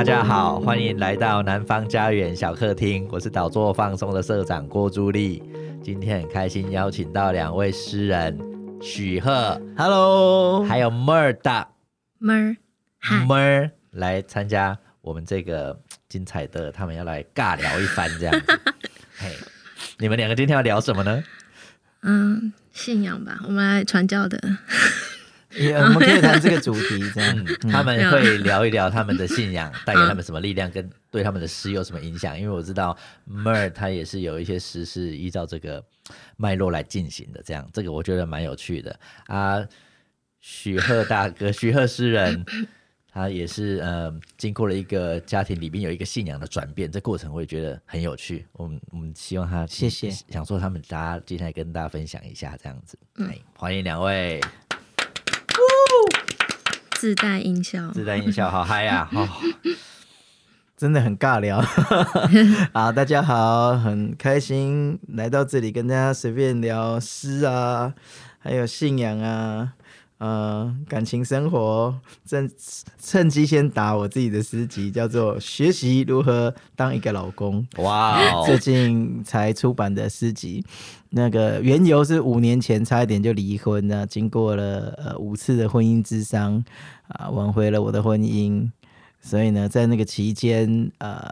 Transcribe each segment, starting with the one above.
大家好，欢迎来到南方家园小客厅。我是岛座放松的社长郭朱丽。今天很开心邀请到两位诗人许鹤，Hello，还有 Mer 的 Mer Mer 来参加我们这个精彩的，他们要来尬聊一番这样子。嘿，你们两个今天要聊什么呢？嗯，信仰吧，我们来传教的。Yeah, 我们可以谈这个主题，这样、嗯、他们会聊一聊他们的信仰带给他们什么力量，跟对他们的诗有什么影响。因为我知道 Mer 他也是有一些诗是依照这个脉络来进行的，这样这个我觉得蛮有趣的啊。许鹤大哥，许鹤诗人，他也是呃经过了一个家庭里面有一个信仰的转变，这过程我也觉得很有趣。我们我们希望他谢谢，想说他们大家今天来跟大家分享一下这样子。嗯，欢迎两位。自带音效，自带音效，好嗨呀！哦，真的很尬聊。好，大家好，很开心来到这里跟大家随便聊诗啊，还有信仰啊，呃，感情生活。趁趁机先打我自己的诗集，叫做《学习如何当一个老公》。哇哦，最近才出版的诗集。那个缘由是五年前差一点就离婚了，经过了呃五次的婚姻之商啊，挽回了我的婚姻。所以呢，在那个期间呃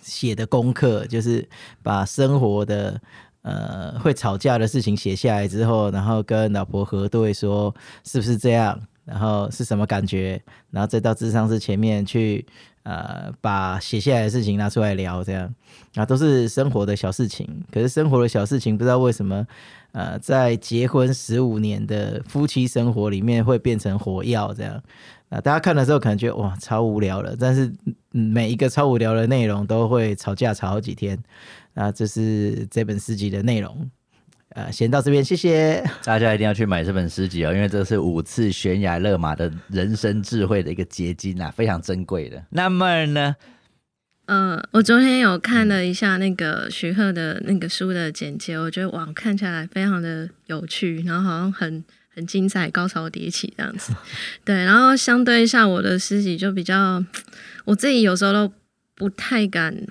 写的功课就是把生活的呃会吵架的事情写下来之后，然后跟老婆核对说是不是这样，然后是什么感觉，然后再到智商室前面去。呃，把写下来的事情拿出来聊，这样啊，都是生活的小事情。可是生活的小事情，不知道为什么，呃，在结婚十五年的夫妻生活里面会变成火药这样啊。大家看的时候可能觉得哇，超无聊了。但是每一个超无聊的内容都会吵架吵好几天啊。这是这本诗集的内容。呃，先到这边，谢谢 大家，一定要去买这本诗集哦，因为这是五次悬崖勒马的人生智慧的一个结晶啊，非常珍贵的。那么呢，呃，我昨天有看了一下那个徐鹤的那个书的简介，我觉得哇，看起来非常的有趣，然后好像很很精彩，高潮迭起这样子。对，然后相对一下我的诗集就比较，我自己有时候都不太敢。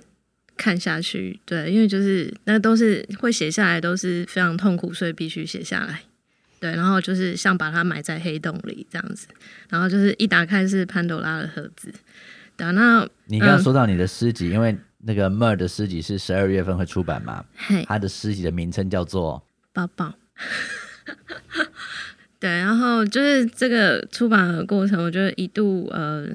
看下去，对，因为就是那都是会写下来，都是非常痛苦，所以必须写下来。对，然后就是像把它埋在黑洞里这样子，然后就是一打开是潘朵拉的盒子。对，那你刚刚说到你的诗集，嗯、因为那个 Mer 的诗集是十二月份会出版嘛？嘿，他的诗集的名称叫做《抱抱》。对，然后就是这个出版的过程，我觉得一度呃。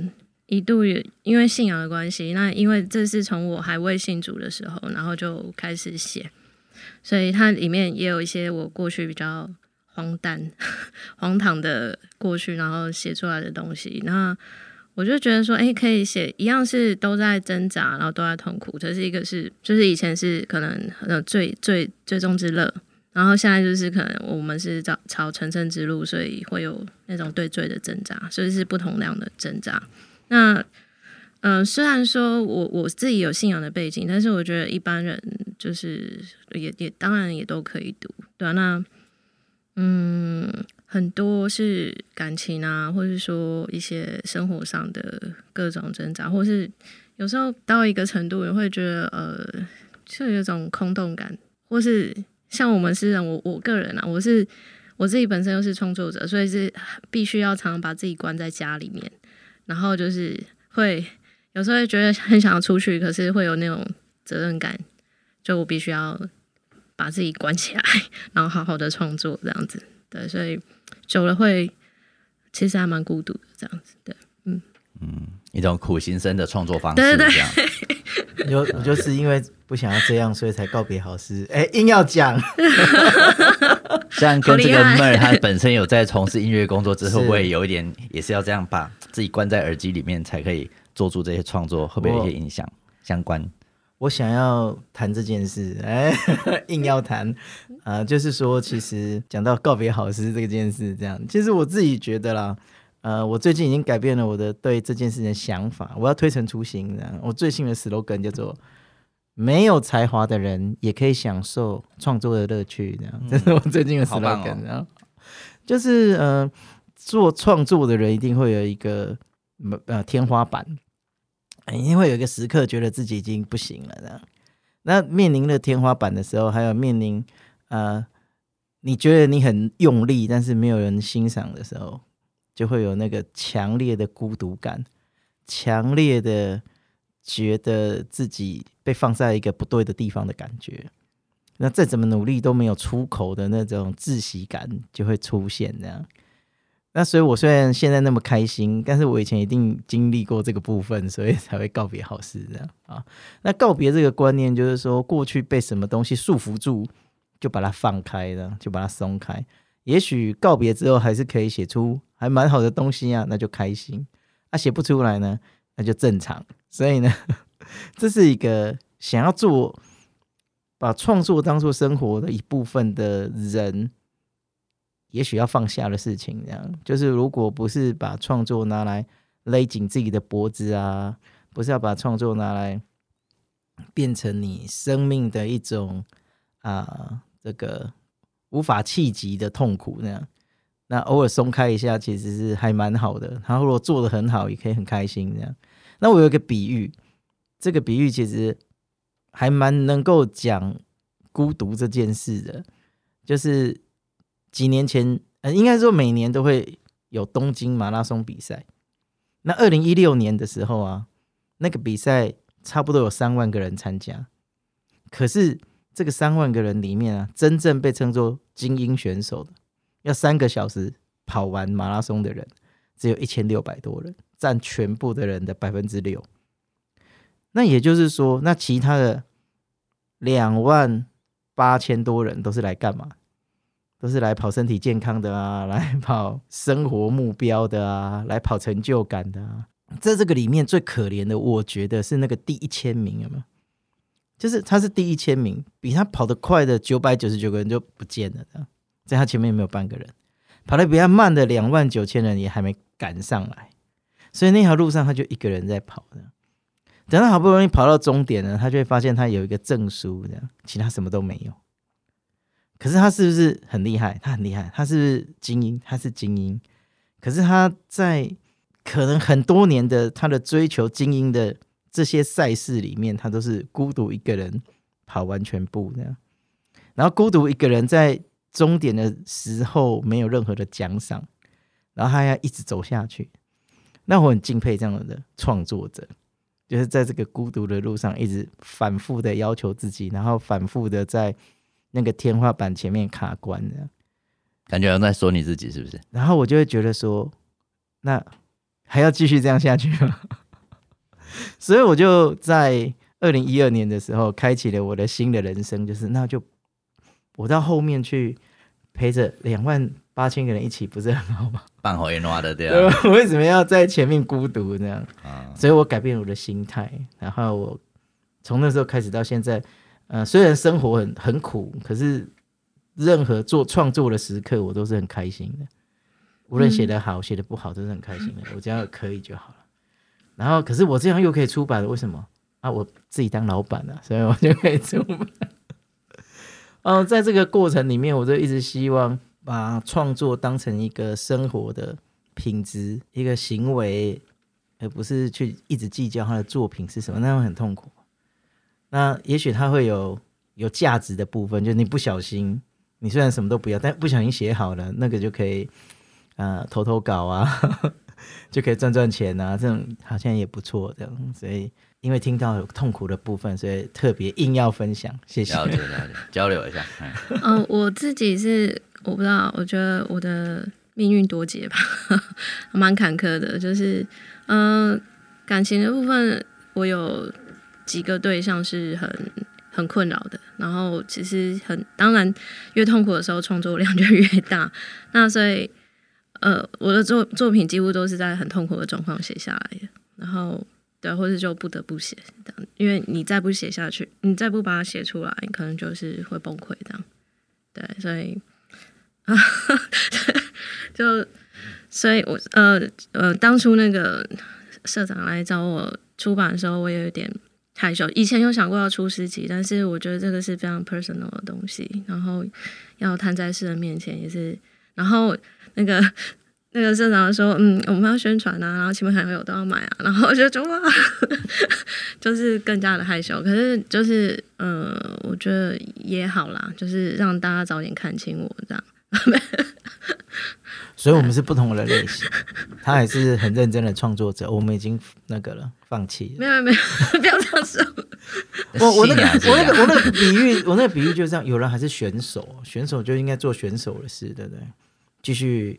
一度也因为信仰的关系，那因为这是从我还未信主的时候，然后就开始写，所以它里面也有一些我过去比较荒诞、荒唐的过去，然后写出来的东西。那我就觉得说，哎、可以写一样是都在挣扎，然后都在痛苦。这是一个是，就是以前是可能呃最最最终之乐，然后现在就是可能我们是朝朝成圣之路，所以会有那种对罪的挣扎，所以是不同量的挣扎。那，嗯、虽然说我我自己有信仰的背景，但是我觉得一般人就是也也当然也都可以读，对啊，那，嗯，很多是感情啊，或是说一些生活上的各种挣扎，或是有时候到一个程度，你会觉得呃，就有一种空洞感，或是像我们诗人，我我个人啊，我是我自己本身又是创作者，所以是必须要常常把自己关在家里面。然后就是会有时候会觉得很想要出去，可是会有那种责任感，就我必须要把自己关起来，然后好好的创作这样子。对，所以久了会其实还蛮孤独的这样子。对，嗯嗯，一种苦行僧的创作方式。对对对，就我就是因为不想要这样，所以才告别好诗。哎，硬要讲。像跟这个 Mer 他本身有在从事音乐工作之后，会不会有一点也是要这样把自己关在耳机里面才可以做出这些创作？会不会有一些影响相关？我想要谈这件事，哎，硬要谈啊、呃，就是说，其实讲到告别好诗这件事，这样，其实我自己觉得啦，呃，我最近已经改变了我的对这件事情的想法，我要推陈出新，这样，我最新的 slogan 叫做。没有才华的人也可以享受创作的乐趣，这样，嗯、这是我最近的 slogan。然后、哦、就是，呃，做创作的人一定会有一个呃天花板，一定会有一个时刻觉得自己已经不行了，这样。那面临了天花板的时候，还有面临呃，你觉得你很用力，但是没有人欣赏的时候，就会有那个强烈的孤独感，强烈的觉得自己被放在一个不对的地方的感觉。那再怎么努力都没有出口的那种窒息感就会出现，这样。那所以，我虽然现在那么开心，但是我以前一定经历过这个部分，所以才会告别好事这样啊。那告别这个观念，就是说过去被什么东西束缚住，就把它放开了，就把它松开。也许告别之后，还是可以写出还蛮好的东西啊，那就开心。啊，写不出来呢，那就正常。所以呢，这是一个想要做，把创作当做生活的一部分的人。也许要放下的事情，这样就是，如果不是把创作拿来勒紧自己的脖子啊，不是要把创作拿来变成你生命的一种啊，这个无法企及的痛苦那样，那偶尔松开一下，其实是还蛮好的。然后如果做的很好，也可以很开心这样。那我有一个比喻，这个比喻其实还蛮能够讲孤独这件事的，就是。几年前，呃，应该说每年都会有东京马拉松比赛。那二零一六年的时候啊，那个比赛差不多有三万个人参加。可是这个三万个人里面啊，真正被称作精英选手的，要三个小时跑完马拉松的人，只有一千六百多人，占全部的人的百分之六。那也就是说，那其他的两万八千多人都是来干嘛？都是来跑身体健康的啊，来跑生活目标的啊，来跑成就感的啊。在这个里面最可怜的，我觉得是那个第一千名，有没有？就是他是第一千名，比他跑得快的九百九十九个人就不见了的，在他前面没有半个人。跑得比他慢的两万九千人也还没赶上来，所以那条路上他就一个人在跑的。等他好不容易跑到终点呢，他就会发现他有一个证书，这样其他什么都没有。可是他是不是很厉害？他很厉害，他是精英，他是精英。可是他在可能很多年的他的追求精英的这些赛事里面，他都是孤独一个人跑完全部这样，然后孤独一个人在终点的时候没有任何的奖赏，然后他要一直走下去。那我很敬佩这样的创作者，就是在这个孤独的路上一直反复的要求自己，然后反复的在。那个天花板前面卡关的，感觉在说你自己是不是？然后我就会觉得说，那还要继续这样下去吗？所以我就在二零一二年的时候开启了我的新的人生，就是那就我到后面去陪着两万八千个人一起，不是很好吗？半回暖的对啊，我 为什么要在前面孤独这样？啊，所以我改变了我的心态，然后我从那时候开始到现在。呃，虽然生活很很苦，可是任何做创作的时刻，我都是很开心的。无论写得好，写、嗯、得不好，都是很开心的。我只要可以就好了。然后，可是我这样又可以出版了，为什么？啊，我自己当老板了，所以我就可以出版。嗯、呃，在这个过程里面，我就一直希望把创作当成一个生活的品质，一个行为，而不是去一直计较他的作品是什么，那样很痛苦。那也许他会有有价值的部分，就是你不小心，你虽然什么都不要，但不小心写好了，那个就可以，呃，投投稿啊，呵 呵就可以赚赚钱啊，这种好像也不错，这样。所以因为听到有痛苦的部分，所以特别硬要分享，谢谢。了解了解，交流一下。嗯、呃，我自己是我不知道，我觉得我的命运多劫吧，蛮坎坷的，就是嗯、感情的部分我有。几个对象是很很困扰的，然后其实很当然，越痛苦的时候创作量就越大。那所以，呃，我的作作品几乎都是在很痛苦的状况写下来的。然后，对，或者就不得不写，这样因为你再不写下去，你再不把它写出来，你可能就是会崩溃这样。对，所以啊，就所以我呃呃，当初那个社长来找我出版的时候，我也有点。害羞，以前有想过要出诗集，但是我觉得这个是非常 personal 的东西，然后要摊在世人面前也是，然后那个 那个社长说，嗯，我们要宣传啊，然后亲朋好友都要买啊，然后我就说哇，就是更加的害羞。可是就是，呃，我觉得也好啦，就是让大家早点看清我这样。所以，我们是不同的类型。他还是很认真的创作者，我们已经那个了，放弃了。没有没有，不要这样说。我我那个我那个我那个比喻，我那个比喻就是这样。有人还是选手，选手就应该做选手的事，对不对？继续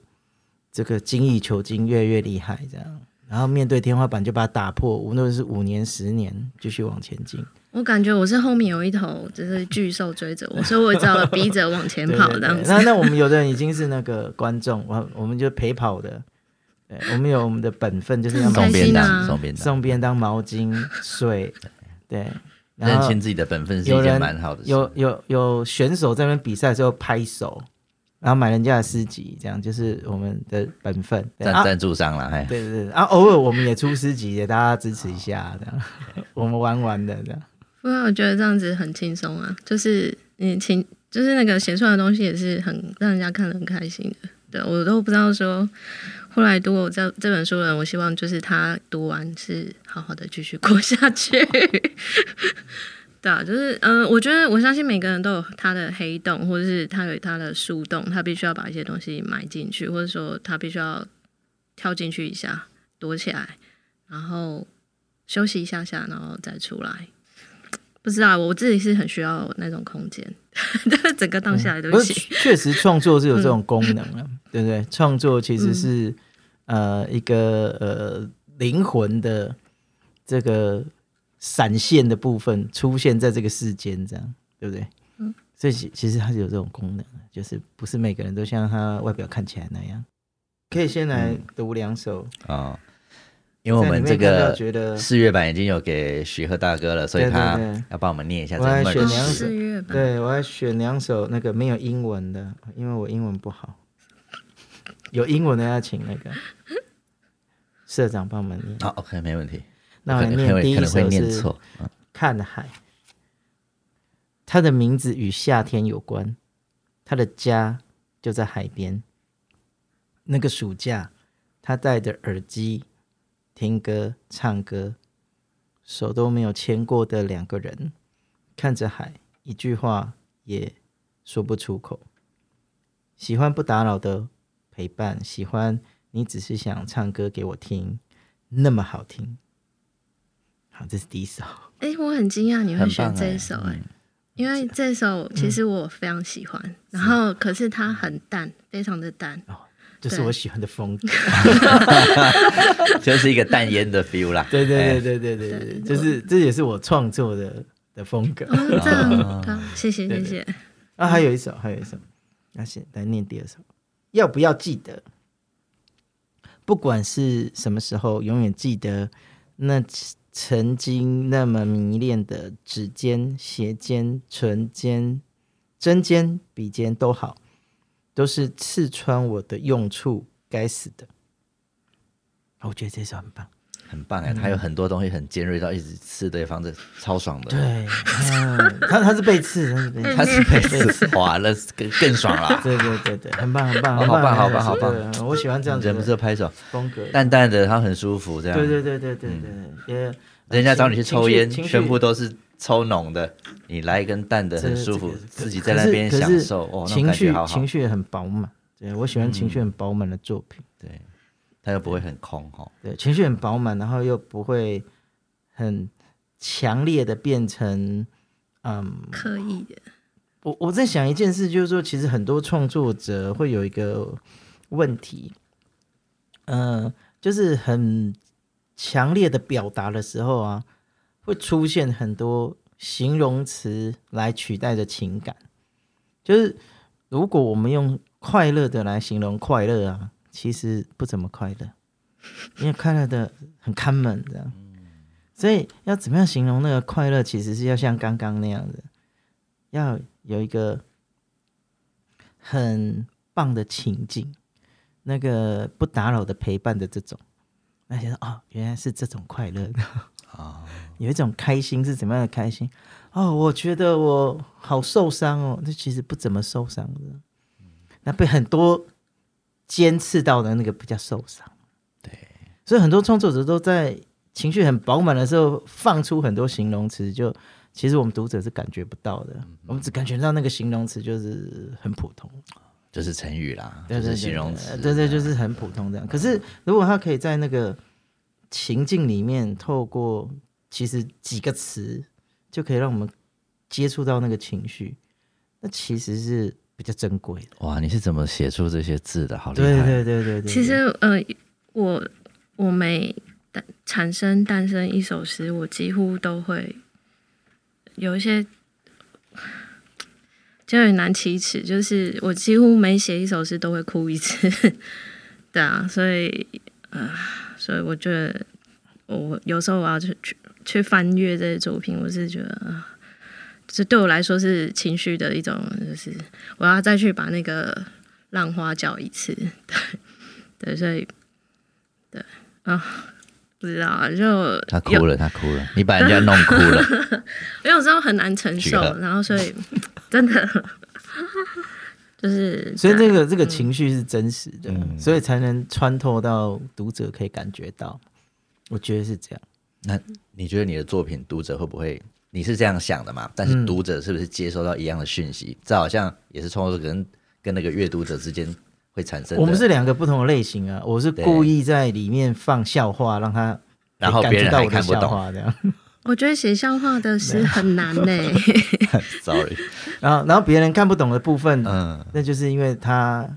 这个精益求精，越来越厉害，这样。然后面对天花板就把它打破，无论是五年、十年，继续往前进。我感觉我是后面有一头就是巨兽追着我，所以我只好逼着往前跑 这样子。那那我们有的人已经是那个观众，我我们就陪跑的。对，我们有我们的本分，就是要送便当，送便当，送便当、毛巾、水。对，认清自己的本分是一件蛮好的事。有有有选手在那边比赛的时候拍手。然后买人家的诗集，这样就是我们的本分。赞赞助商了，哎、啊，对对对。然后偶尔我们也出诗集，给大家支持一下，这样 我们玩玩的这样。不过我觉得这样子很轻松啊，就是你轻，就是那个写出来的东西也是很让人家看得很开心的。对，我都不知道说，后来读我这这本书的人，我希望就是他读完是好好的继续过下去。对啊，就是嗯、我觉得我相信每个人都有他的黑洞，或者是他有他的树洞，他必须要把一些东西埋进去，或者说他必须要跳进去一下，躲起来，然后休息一下下，然后再出来。不知道我自己是很需要那种空间，整个荡下来都行。确实，创作是有这种功能啊，嗯、对不对？创作其实是、嗯、呃一个呃灵魂的这个。闪现的部分出现在这个世间，这样对不对？嗯，所以其其实它是有这种功能，就是不是每个人都像他外表看起来那样。可以先来读两首啊、嗯哦，因为我们这个四月版已经有给许鹤大哥了，所以他要帮我们念一下这。我还选两首，对我还选两首那个没有英文的，因为我英文不好。有英文的要请那个社长帮我们念。好，OK，没问题。那我念第一首是《看海》，他的名字与夏天有关，他的家就在海边。那个暑假，他戴着耳机听歌、唱歌，手都没有牵过的两个人，看着海，一句话也说不出口。喜欢不打扰的陪伴，喜欢你只是想唱歌给我听，那么好听。好这是第一首。哎、欸，我很惊讶你会选这一首哎、欸，嗯、因为这首其实我非常喜欢，嗯、然后可是它很淡，非常的淡。哦，这是我喜欢的风格，就是一个淡烟的 feel 啦。对对对对对对对，就是这也是我创作的的风格。哦、这样好，谢谢谢谢。啊，还有一首，还有一首，那先来念第二首。要不要记得？不管是什么时候，永远记得那。曾经那么迷恋的指尖、斜尖、唇尖、针尖、笔尖都好，都是刺穿我的用处。该死的！我觉得这首很棒，很棒哎！它有很多东西很尖锐，到一直刺对方，这超爽的。对，他他是被刺，他是被刺，哇，那更更爽了。对对对对，很棒很棒，好棒好棒好棒！我喜欢这样子，忍不住拍手。风格淡淡的，他很舒服，这样。对对对对对对，也。人家找你去抽烟，全部都是抽浓的，你来一根淡的，很舒服，自己在那边享受，哦。情绪情绪很饱满，对，我喜欢情绪很饱满的作品，对，它又不会很空哈，对，情绪很饱满，然后又不会很强烈的变成嗯刻意的。我我在想一件事，就是说，其实很多创作者会有一个问题，嗯，就是很。强烈的表达的时候啊，会出现很多形容词来取代的情感。就是如果我们用快乐的来形容快乐啊，其实不怎么快乐，因为快乐的很看门这样。所以要怎么样形容那个快乐，其实是要像刚刚那样的，要有一个很棒的情境，那个不打扰的陪伴的这种。那觉得哦，原来是这种快乐的啊，有一种开心是怎么样的开心？哦，我觉得我好受伤哦，那其实不怎么受伤的，那被很多尖刺到的那个比较受伤。对，所以很多创作者都在情绪很饱满的时候放出很多形容词，就其实我们读者是感觉不到的，嗯、我们只感觉到那个形容词就是很普通，就是成语啦，对对对，就是形容词，对对，就是很普通这样。可是如果他可以在那个情境里面，透过其实几个词，就可以让我们接触到那个情绪，那其实是比较珍贵的。哇，你是怎么写出这些字的？好厉害！对对对对对。其实呃，我我每诞产生诞生一首诗，我几乎都会有一些就很难启齿，就是我几乎每写一首诗都会哭一次。对啊，所以呃，所以我觉得我有时候我要去去去翻阅这些作品，我是觉得这对我来说是情绪的一种，就是我要再去把那个浪花搅一次。对 对，所以对啊。不知道啊，就他哭了，他哭了，你把人家弄哭了。我有时候很难承受，然后所以 真的就是，所以这个这个情绪是真实的，嗯、所以才能穿透到读者可以感觉到。我觉得是这样。那你觉得你的作品读者会不会？你是这样想的嘛？但是读者是不是接收到一样的讯息？嗯、这好像也是创作者跟跟那个阅读者之间。会产生，我们是两个不同的类型啊！我是故意在里面放笑话，让他然后别人还看不懂这样。我觉得写笑话的是很难呢。Sorry，然后然后别人看不懂的部分，嗯，那就是因为他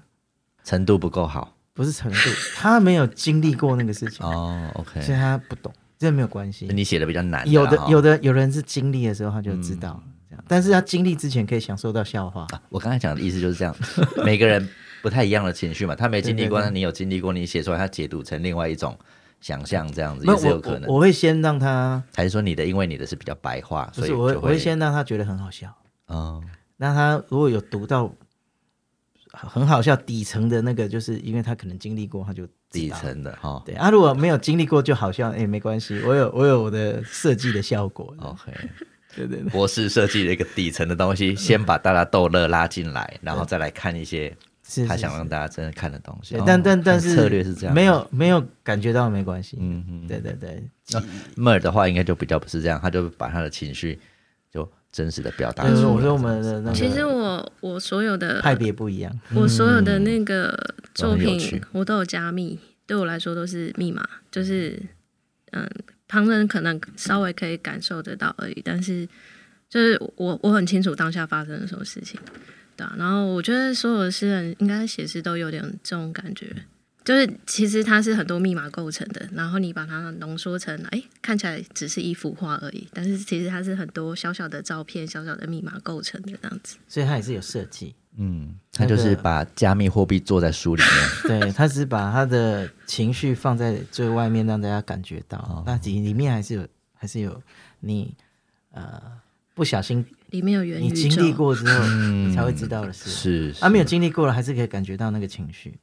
程度不够好，不是程度，他没有经历过那个事情哦。OK，所以他不懂，这没有关系。你写的比较难，有的有的有人是经历的时候他就知道这样，但是他经历之前可以享受到笑话。我刚才讲的意思就是这样，每个人。不太一样的情绪嘛，他没经历过，那你有经历过，你写出来，他解读成另外一种想象，这样子也是有可能。我，我，我会先让他，还是说你的，因为你的是比较白话，所以我我会先让他觉得很好笑。嗯，那他如果有读到很好笑底层的那个，就是因为他可能经历过，他就底层的哈。对啊，如果没有经历过就好像，哎、欸，没关系，我有我有我的设计的效果。OK，对对对，博士设计了一个底层的东西，先把大家逗乐拉进来，然后再来看一些。他想让大家真的看的东西，但但但是策略是这样，没有没有感觉到没关系。嗯嗯，对对对。那 Mer 的话应该就比较不是这样，他就把他的情绪就真实的表达出来。我说我们的那个，其实我我所有的派别不一样，我所有的那个作品我都有加密，对我来说都是密码，就是嗯，旁人可能稍微可以感受得到而已，但是就是我我很清楚当下发生了什么事情。对啊，然后我觉得所有的诗人应该写诗都有点这种感觉，就是其实它是很多密码构成的，然后你把它浓缩成，哎，看起来只是一幅画而已，但是其实它是很多小小的照片、小小的密码构成的这样子。所以它也是有设计，嗯，他就是把加密货币做在书里面，对，他只是把他的情绪放在最外面，让大家感觉到，那里里面还是有，还是有你呃不小心。里面有元宇宙，你经历过之后，你才会知道的事。是，啊，没有经历过了，还是可以感觉到那个情绪。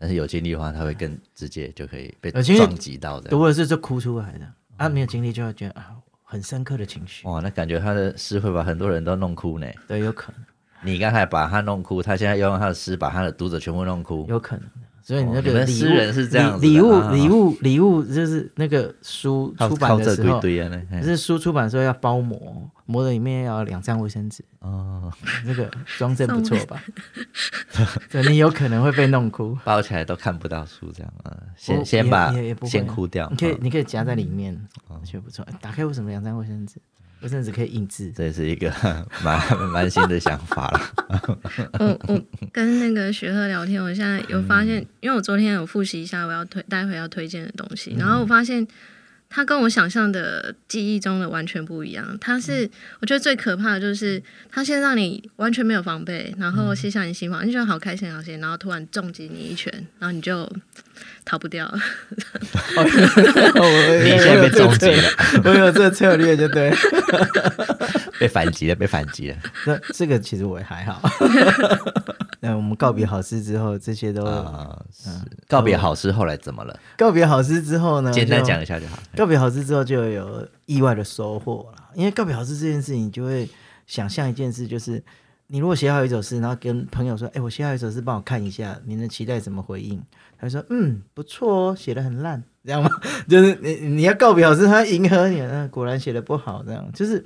但是有经历的话，他会更直接就可以被撞击到的。如果是就哭出来的，啊，没有经历就会觉得啊，很深刻的情绪。哇，那感觉他的诗会把很多人都弄哭呢。对，有可能。你刚才把他弄哭，他现在要用他的诗把他的读者全部弄哭，有可能。所以你那个诗人是这样子，礼物礼物礼物就是那个书出版的时候，是书出版的时候要包膜。膜的里面要两张卫生纸哦，这个装帧不错吧？对，你有可能会被弄哭，包起来都看不到书这样啊。先先把先哭掉，你可以你可以夹在里面，我觉得不错。打开为什么两张卫生纸？卫生纸可以印字，这也是一个 蛮蛮新的想法了。我我跟那个学鹤聊天，我现在有发现，因为我昨天有复习一下我要推待会要推荐的东西，然后我发现。他跟我想象的记忆中的完全不一样。他是，我觉得最可怕的就是，他先让你完全没有防备，然后卸下你心防，你觉得好开心，好开心，然后突然重击你一拳，然后你就逃不掉了。你现在被重击了，我有这个策略就对。被反击了，被反击了。那这个其实我也还好。那我们告别好诗之后，这些都啊，是告别好诗后来怎么了？告别好诗之后呢？简单讲一下就好。告别好诗之后就有意外的收获了，因为告别好诗这件事情，你就会想象一件事，就是你如果写好一首诗，然后跟朋友说：“哎、欸，我写好一首诗，帮我看一下，你能期待怎么回应？”他说：“嗯，不错哦，写的很烂，这样吗？就是你你要告别好师，他迎合你，嗯，果然写的不好，这样就是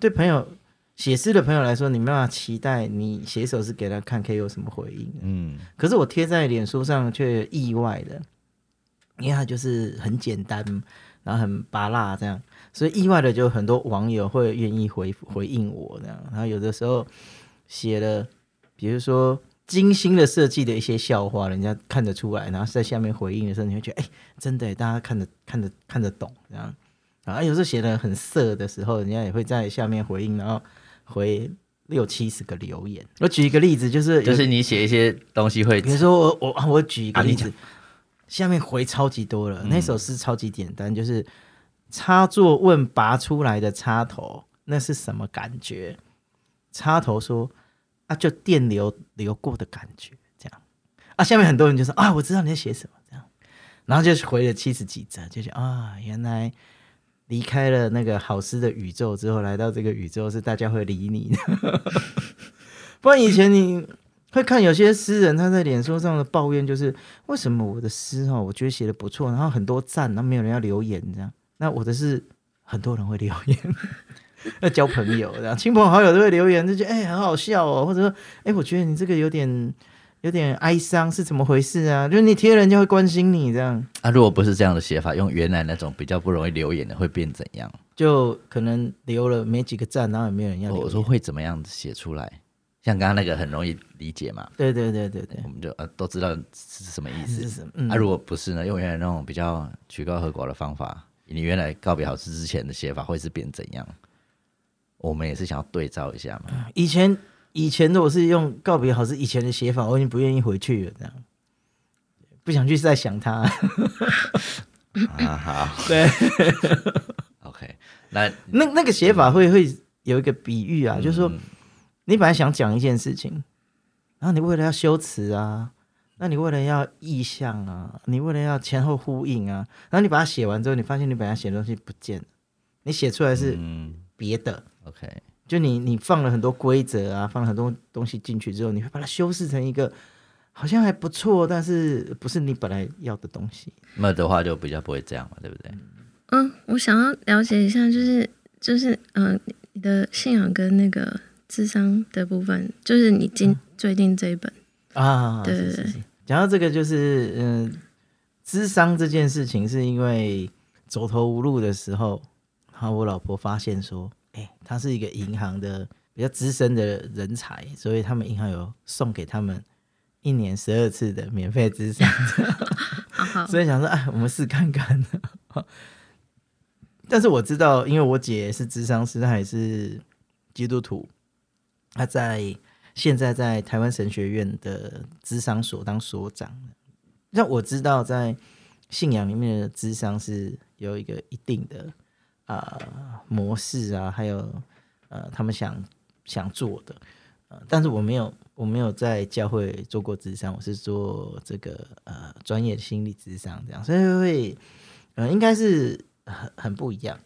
对朋友写诗的朋友来说，你没办法期待你写一首诗给他看，可以有什么回应？嗯，可是我贴在脸书上却意外的，因为它就是很简单，然后很拔辣这样，所以意外的就很多网友会愿意回回应我这样，然后有的时候写了，比如说。精心的设计的一些笑话，人家看得出来，然后在下面回应的时候，你会觉得，哎、欸，真的，大家看得看得看得懂，这样啊。有时候写的很色的时候，人家也会在下面回应，然后回六七十个留言。我举一个例子，就是就是你写一些东西会，比如说我我我举一个例子，啊、下面回超级多了。嗯、那首诗超级简单，就是插座问拔出来的插头，那是什么感觉？插头说。啊，就电流流过的感觉，这样啊。下面很多人就说啊，我知道你在写什么，这样，然后就回了七十几则，就是啊，原来离开了那个好诗的宇宙之后，来到这个宇宙是大家会理你的。不然以前你会看有些诗人他在脸书上的抱怨，就是为什么我的诗哦，我觉得写的不错，然后很多赞，然后没有人要留言，这样。那我的是很多人会留言。要交朋友，然后亲朋好友都会留言，就觉得哎、欸、很好笑哦，或者说哎、我觉得你这个有点有点哀伤，是怎么回事啊？就是你贴人家会关心你这样。啊，如果不是这样的写法，用原来那种比较不容易留言的，会变怎样？就可能留了没几个赞，然后也没有人要。我说会怎么样子写出来？像刚刚那个很容易理解嘛？对对对对对，我们就呃都知道是什么意思。是什么？嗯、啊，如果不是呢？用原来那种比较曲高和寡的方法，你原来告别好事之前的写法会是变怎样？我们也是想要对照一下嘛。以前以前的我是用告别好是以前的写法，我已经不愿意回去了，这样。不想去再想他。啊好，对，OK，那那那个写法会会有一个比喻啊，嗯、就是说你本来想讲一件事情，然后你为了要修辞啊，那你为了要意象啊，你为了要前后呼应啊，然后你把它写完之后，你发现你本来写的东西不见了，你写出来是别的。嗯 OK，就你你放了很多规则啊，放了很多东西进去之后，你会把它修饰成一个好像还不错，但是不是你本来要的东西。那的话就比较不会这样嘛，对不对？嗯，我想要了解一下，就是就是嗯、呃，你的信仰跟那个智商的部分，就是你今、嗯、最近这一本啊，对对对。讲到这个，就是嗯，智商这件事情，是因为走投无路的时候，然后我老婆发现说。欸、他是一个银行的比较资深的人才，所以他们银行有送给他们一年十二次的免费咨商，所以想说，哎，我们试看看。但是我知道，因为我姐是智商师，她也是基督徒，她在现在在台湾神学院的智商所当所长。那我知道，在信仰里面的智商是有一个一定的。啊、模式啊，还有呃，他们想想做的，呃，但是我没有，我没有在教会做过咨商，我是做这个呃专业心理咨商这样，所以会呃应该是很很不一样。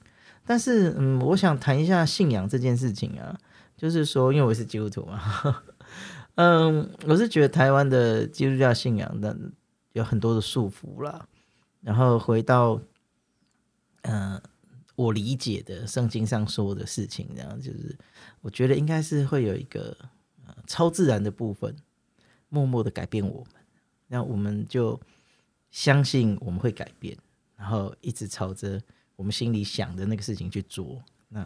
但是嗯，我想谈一下信仰这件事情啊，就是说，因为我是基督徒嘛，嗯，我是觉得台湾的基督教信仰的有很多的束缚啦，然后回到嗯。我理解的圣经上说的事情，然后就是我觉得应该是会有一个超自然的部分，默默的改变我们，那我们就相信我们会改变，然后一直朝着我们心里想的那个事情去做，那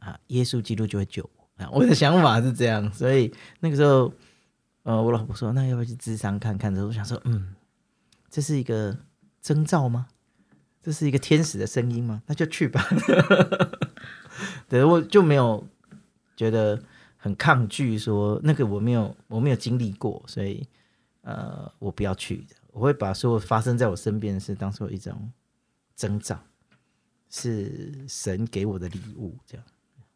啊，耶稣基督就会救我。啊，我的想法是这样，所以那个时候，呃，我老婆说，那要不要去咨商看看？的时候，我想说，嗯，这是一个征兆吗？这是一个天使的声音吗？那就去吧。对，我就没有觉得很抗拒，说那个我没有，我没有经历过，所以呃，我不要去。我会把所有发生在我身边的事当做一种征兆，是神给我的礼物，这样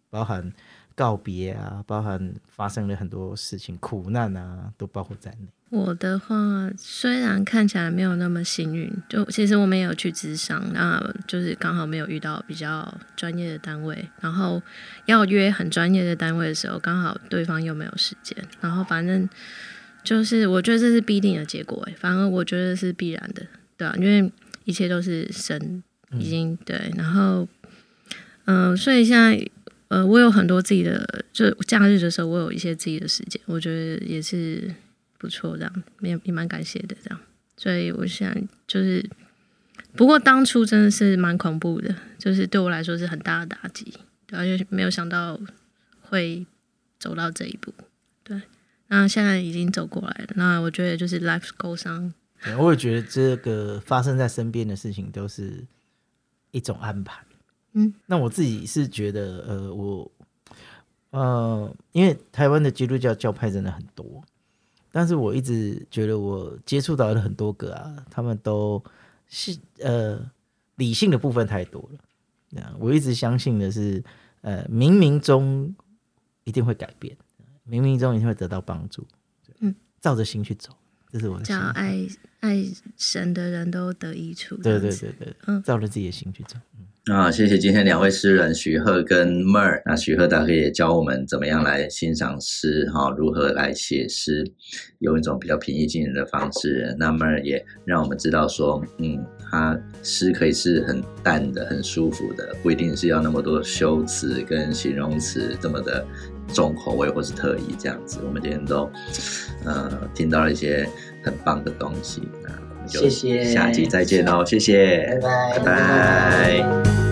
包含告别啊，包含发生了很多事情，苦难啊，都包括在内。我的话，虽然看起来没有那么幸运，就其实我们也有去咨商，那就是刚好没有遇到比较专业的单位，然后要约很专业的单位的时候，刚好对方又没有时间，然后反正就是我觉得这是必定的结果，哎，反而我觉得是必然的，对啊，因为一切都是神已经、嗯、对，然后嗯、呃，所以现在呃，我有很多自己的，就假日的时候，我有一些自己的时间，我觉得也是。不错，这样也也蛮感谢的，这样，所以我想就是，不过当初真的是蛮恐怖的，就是对我来说是很大的打击，而且没有想到会走到这一步，对，那现在已经走过来了，那我觉得就是 life goes on。我也觉得这个发生在身边的事情都是一种安排，嗯，那我自己是觉得，呃，我，呃，因为台湾的基督教教派真的很多。但是我一直觉得，我接触到的很多个啊，他们都是呃理性的部分太多了。我一直相信的是，呃，冥冥中一定会改变，冥冥中一定会得到帮助。嗯，照着心去走，这是我的。叫爱爱神的人都得益处。对对对对，嗯，照着自己的心去走。嗯啊，谢谢今天两位诗人许鹤跟 Mer。那许鹤大哥也教我们怎么样来欣赏诗，哈，如何来写诗，用一种比较平易近人的方式。那 Mer 也让我们知道说，嗯，他诗可以是很淡的、很舒服的，不一定是要那么多修辞跟形容词这么的重口味或是特意这样子。我们今天都呃听到了一些很棒的东西。啊我们就下集再见哦，谢谢，谢谢，拜拜。拜拜拜拜。